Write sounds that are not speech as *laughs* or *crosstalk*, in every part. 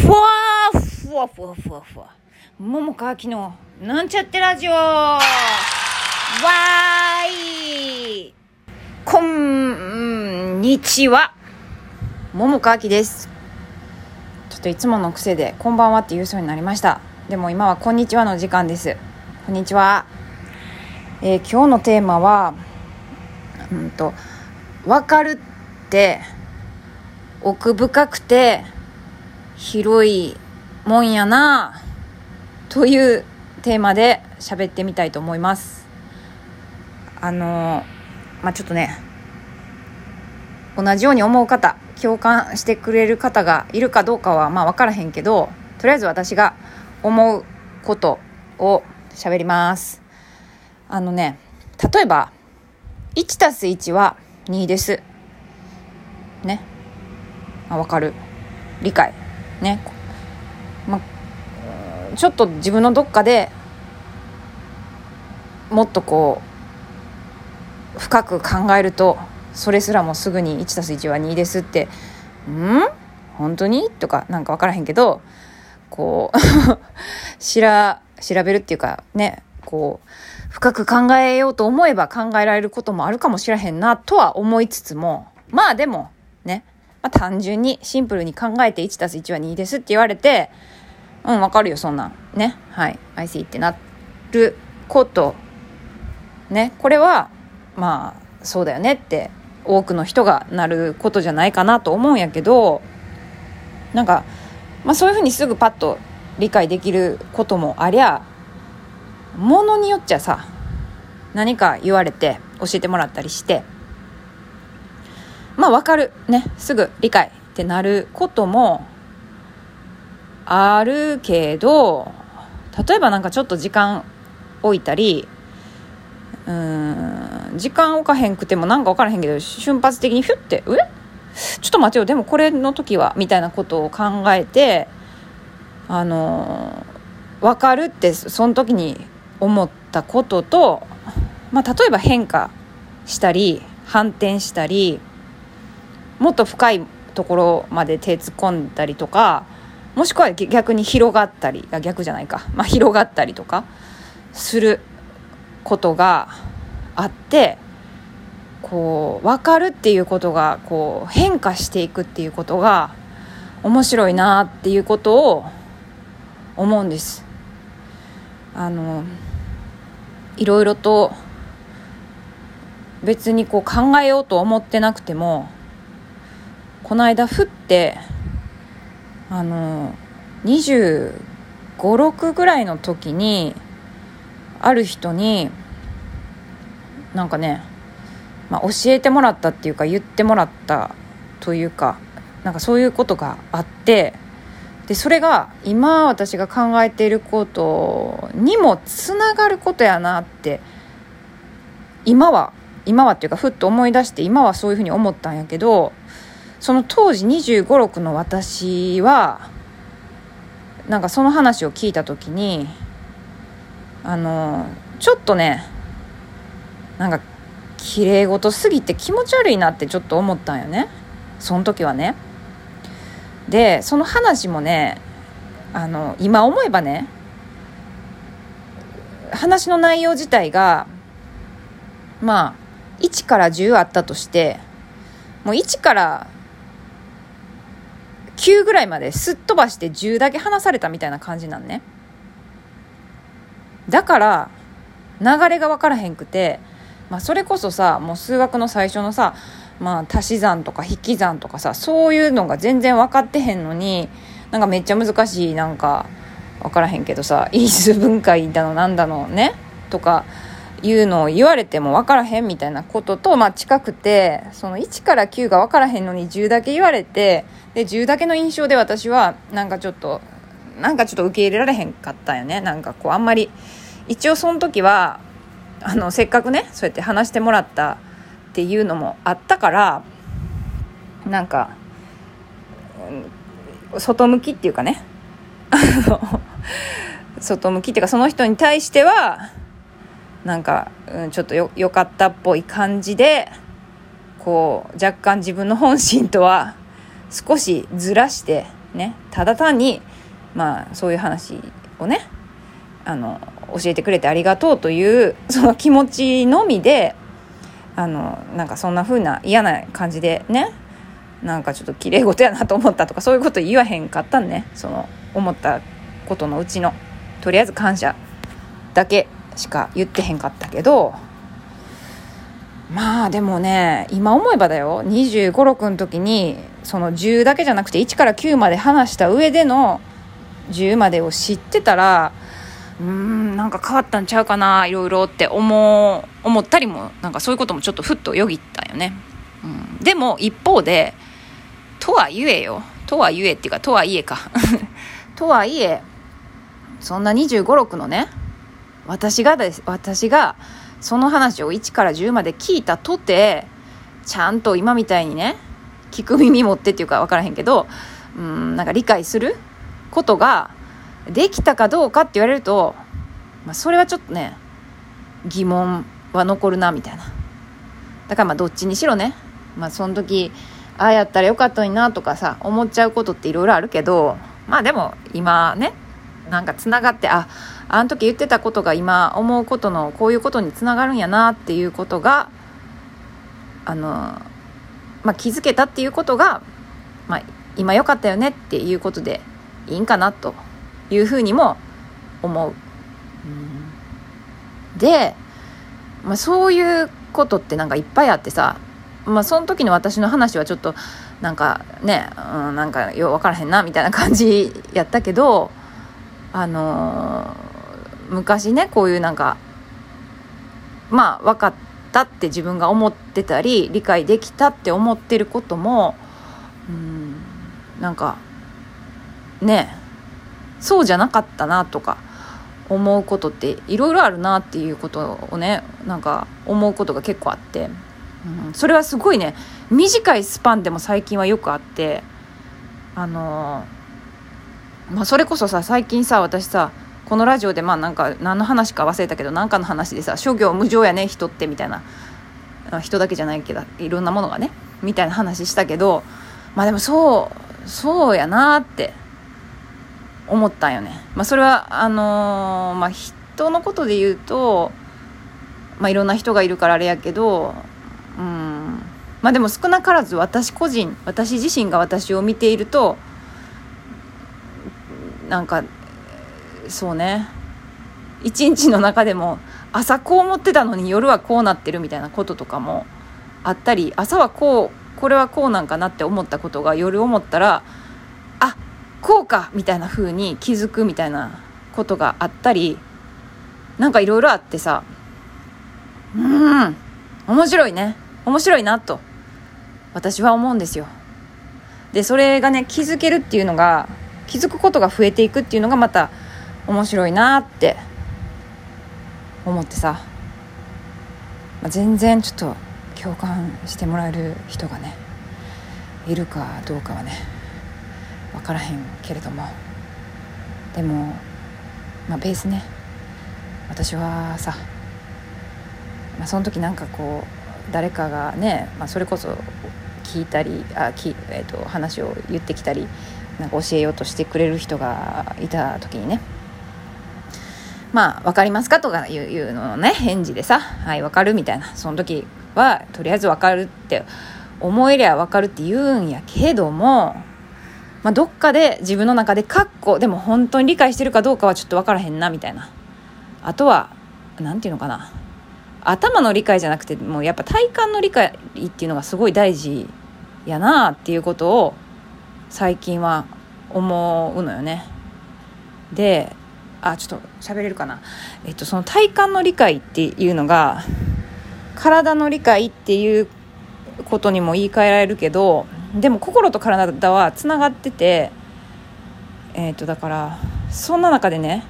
ふわーふわふわふわふわ。桃川きのなんちゃってラジオわーいこんにちは桃川きです。ちょっといつもの癖でこんばんはって言うそうになりました。でも今はこんにちはの時間です。こんにちは。えー今日のテーマは、うんと、わかるって奥深くて広いもんやなというテーマで喋ってみたいと思います。あのまあちょっとね同じように思う方共感してくれる方がいるかどうかはまあ分からへんけどとりあえず私が思うことを喋ります。あのね例えば1たす1は2です。ね。あ分かる。理解。ね。まちょっと自分のどっかでもっとこう深く考えるとそれすらもすぐに 1+1 は2ですって「ん？本当に?」とかなんか分からへんけどこう *laughs* 調べるっていうかねこう深く考えようと思えば考えられることもあるかもしれへんなとは思いつつもまあでもね、まあ、単純にシンプルに考えて 1+1 は2ですって言われてうんわかるよそんなん。ね。はい。I see ってなること。ね。これはまあそうだよねって多くの人がなることじゃないかなと思うんやけどなんか、まあ、そういうふうにすぐパッと理解できることもありゃものによっちゃさ何か言われて教えてもらったりしてまあ分かる。ねすぐ理解ってなることもあるけど例えばなんかちょっと時間置いたりうん時間置かへんくてもなんか分からへんけど瞬発的にヒュッて「えちょっと待てよでもこれの時は」みたいなことを考えてあの分かるってその時に思ったことと、まあ、例えば変化したり反転したりもっと深いところまで手突っ込んだりとかもしくは逆に広がったりあ逆じゃないか、まあ、広がったりとかすることがあってこう分かるっていうことがこう変化していくっていうことが面白いなっていうことを思うんです。あのいろいろと別にこう考えようと思ってなくてもこの間ふってあの2 5 6ぐらいの時にある人になんかね、まあ、教えてもらったっていうか言ってもらったというかなんかそういうことがあってでそれが今私が考えていることにもつながることやなって今は今はっていうかふっと思い出して今はそういうふうに思ったんやけどその当時2 5 6の私はなんかその話を聞いた時にあのちょっとねなんか綺麗事すぎて気持ち悪いなってちょっと思ったんよね。その時はね。でその話もねあの今思えばね話の内容自体がまあ1から10あったとしてもう1から9ぐらいまですっ飛ばして10だけ話されたみたいな感じなんね。だから流れが分からへんくて、まあ、それこそさもう数学の最初のさ、まあ、足し算とか引き算とかさそういうのが全然分かってへんのになんかめっちゃ難しいなんか分からへんけどさ因数分解だのなんだのね？とかいうのを言われても分からへんみたいなことと、まあ、近くてその1から9が分からへんのに10だけ言われてで10だけの印象で私はなんかちょっとなんかちょっと受け入れられへんかったんよね。なんかこうあんまり一応その時はあのせっかくねそうやって話してもらったっていうのもあったからなんか、うん外向きっていうかね。外向きっていうかその人に対してはなんか、うん、ちょっとよよかったっぽい感じでこう若干自分の本心とは少しずらしてねただ単にまあそういう話をねあの教えてくれてありがとうというその気持ちのみであのなんかそんな風な嫌な感じでねなんかちょっと綺麗事やなと思ったとかそういうこと言わへんかったんねその思ったことのうちの。とりあえず感謝だけしか言ってへんかったけどまあでもね今思えばだよ。2 5 6の時にその10だけじゃなくて1から9まで話した上での10までを知ってたらうんなんか変わったんちゃうかないろいろって思う思ったりもなんかそういうこともちょっとふっとよぎったよね、うん、でも一方でとはいえよ。とはいえっていうかとはいえか。*laughs* とはいえそんな2 5 6のね私がです私がその話を1から10まで聞いたとてちゃんと今みたいにね聞く耳持ってっていうか分からへんけどうんなんか理解することができたかどうかって言われると、まあ、それはちょっとね疑問は残るなみたいな。だからまあどっちにしろねまあその時ああやったらよかったのになとかさ思っちゃうことっていろいろあるけどまあでも今ねなんかつながってああの時言ってたことが今思うことのこういうことにつながるんやなっていうことがあの、まあ、気づけたっていうことが、まあ、今良かったよねっていうことでいいんかなというふうにも思う。で、まあ、そういうことってなんかいっぱいあってさ、まあ、その時の私の話はちょっとなんかね、うん、なんかよう分からへんなみたいな感じやったけどあのー、昔ねこういうなんかまあ分かったって自分が思ってたり理解できたって思ってることもうんなんかねそうじゃなかったなとか思うことっていろいろあるなっていうことをねなんか思うことが結構あって、うん、それはすごいね短いスパンでも最近はよくあってあのまあ、それこそさ最近さ私さこのラジオでまあなんか何の話か忘れたけど何かの話でさ諸行無常やね人ってみたいな人だけじゃないけどいろんなものがねみたいな話したけどまあでもそうそうやなって思ったんよね。まあ、それはあのー、まあ、人のことで言うと、まあ、いろんな人がいるからあれやけど、うん、まあでも少なからず私個人私自身が私を見ているとなんかそうね。一日の中でも朝こう思ってたのに夜はこうなってるみたいなこととかもあったり朝はこうこれはこうなんかなって思ったことが夜思ったらあこうかみたいな風に気づくみたいなことがあったりなんかいろいろあってさうん面白いね。面白いなと私は思うんですよ。でそれがね気づけるっていうのが気づくことが増えていくっていうのがまた面白いなって思ってさ、まあ、全然ちょっと共感してもらえる人がねいるかどうかはね分からへんけれども。でもまあベースね。私はさ、まあ、その時なんかこう誰かがね、まあ、それこそ聞いたりあき、えーと、話を言ってきたりなんか教えようとしてくれる人がいた時にねまあ分かりますかとかいうのをね返事でさ「はい分かる」みたいな。その時はとりあえず分かるって思えりゃ分かるって言うんやけどもまあ、どっかで自分の中でカッコでも本当に理解してるかどうかはちょっと分からへんなみたいな。あとは何て言うのかな。頭の理解じゃなくてもうやっぱ体感の理解っていうのがすごい大事やなっていうことを最近は思うのよね。であちょっと喋れるかな。えっとその体感の理解っていうのが体の理解っていうことにも言い換えられるけどでも心と体はつながっててえっ、とだからそんな中でね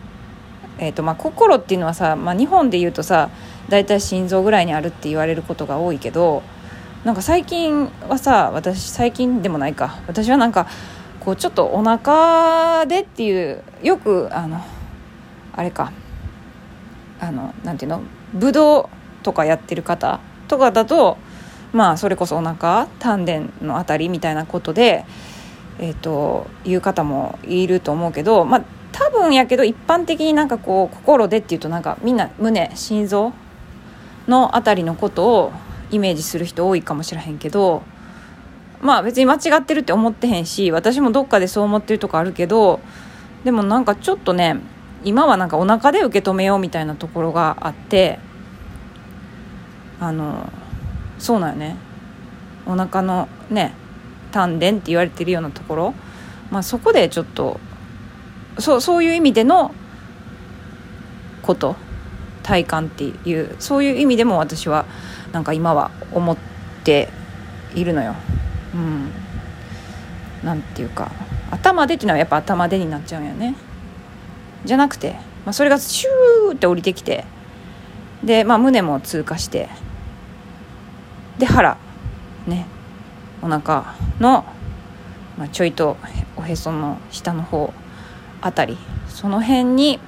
えーとまあ、心っていうのはさ、まあ、日本で言うとさ大体心臓ぐらいにあるって言われることが多いけどなんか最近はさ私最近でもないか。私はなんかこうちょっとお腹でっていうよくあのあれか。あのなんていうの？ブドウとかやってる方とかだとまあそれこそお腹丹田の辺りみたいなことで、えーと、いう方もいると思うけどまあ多分やけど一般的になんかこう心でっていうとなんかみんな胸心臓のあたりのことをイメージする人多いかもしれへんけどまあ別に間違ってるって思ってへんし私もどっかでそう思ってるとこあるけどでもなんかちょっとね今はなんかお腹で受け止めようみたいなところがあってあのそうなんよねお腹のね丹田って言われてるようなところ、まあ、そこでちょっとそうそういう意味でのこと体感っていうそういう意味でも私はなんか今は思っているのよ。うん、なんていうか頭でっていうのはやっぱ頭でになっちゃうんよね。じゃなくて、まあ、それがシューって降りてきてで、まあ、胸も通過してで腹ねお腹の、まあ、ちょいとおへその下の方あたりその辺に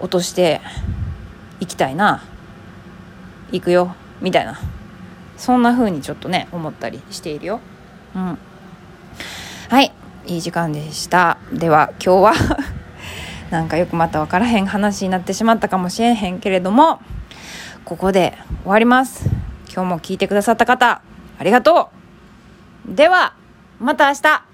落としていきたいな。行くよみたいな。そんな風にちょっとね思ったりしているよ。うん。はいいい時間でした。では今日はなんかよくまた分からへん話になってしまったかもしれへんけれどもここで終わります。今日も聞いてくださった方ありがとう。ではまた明日。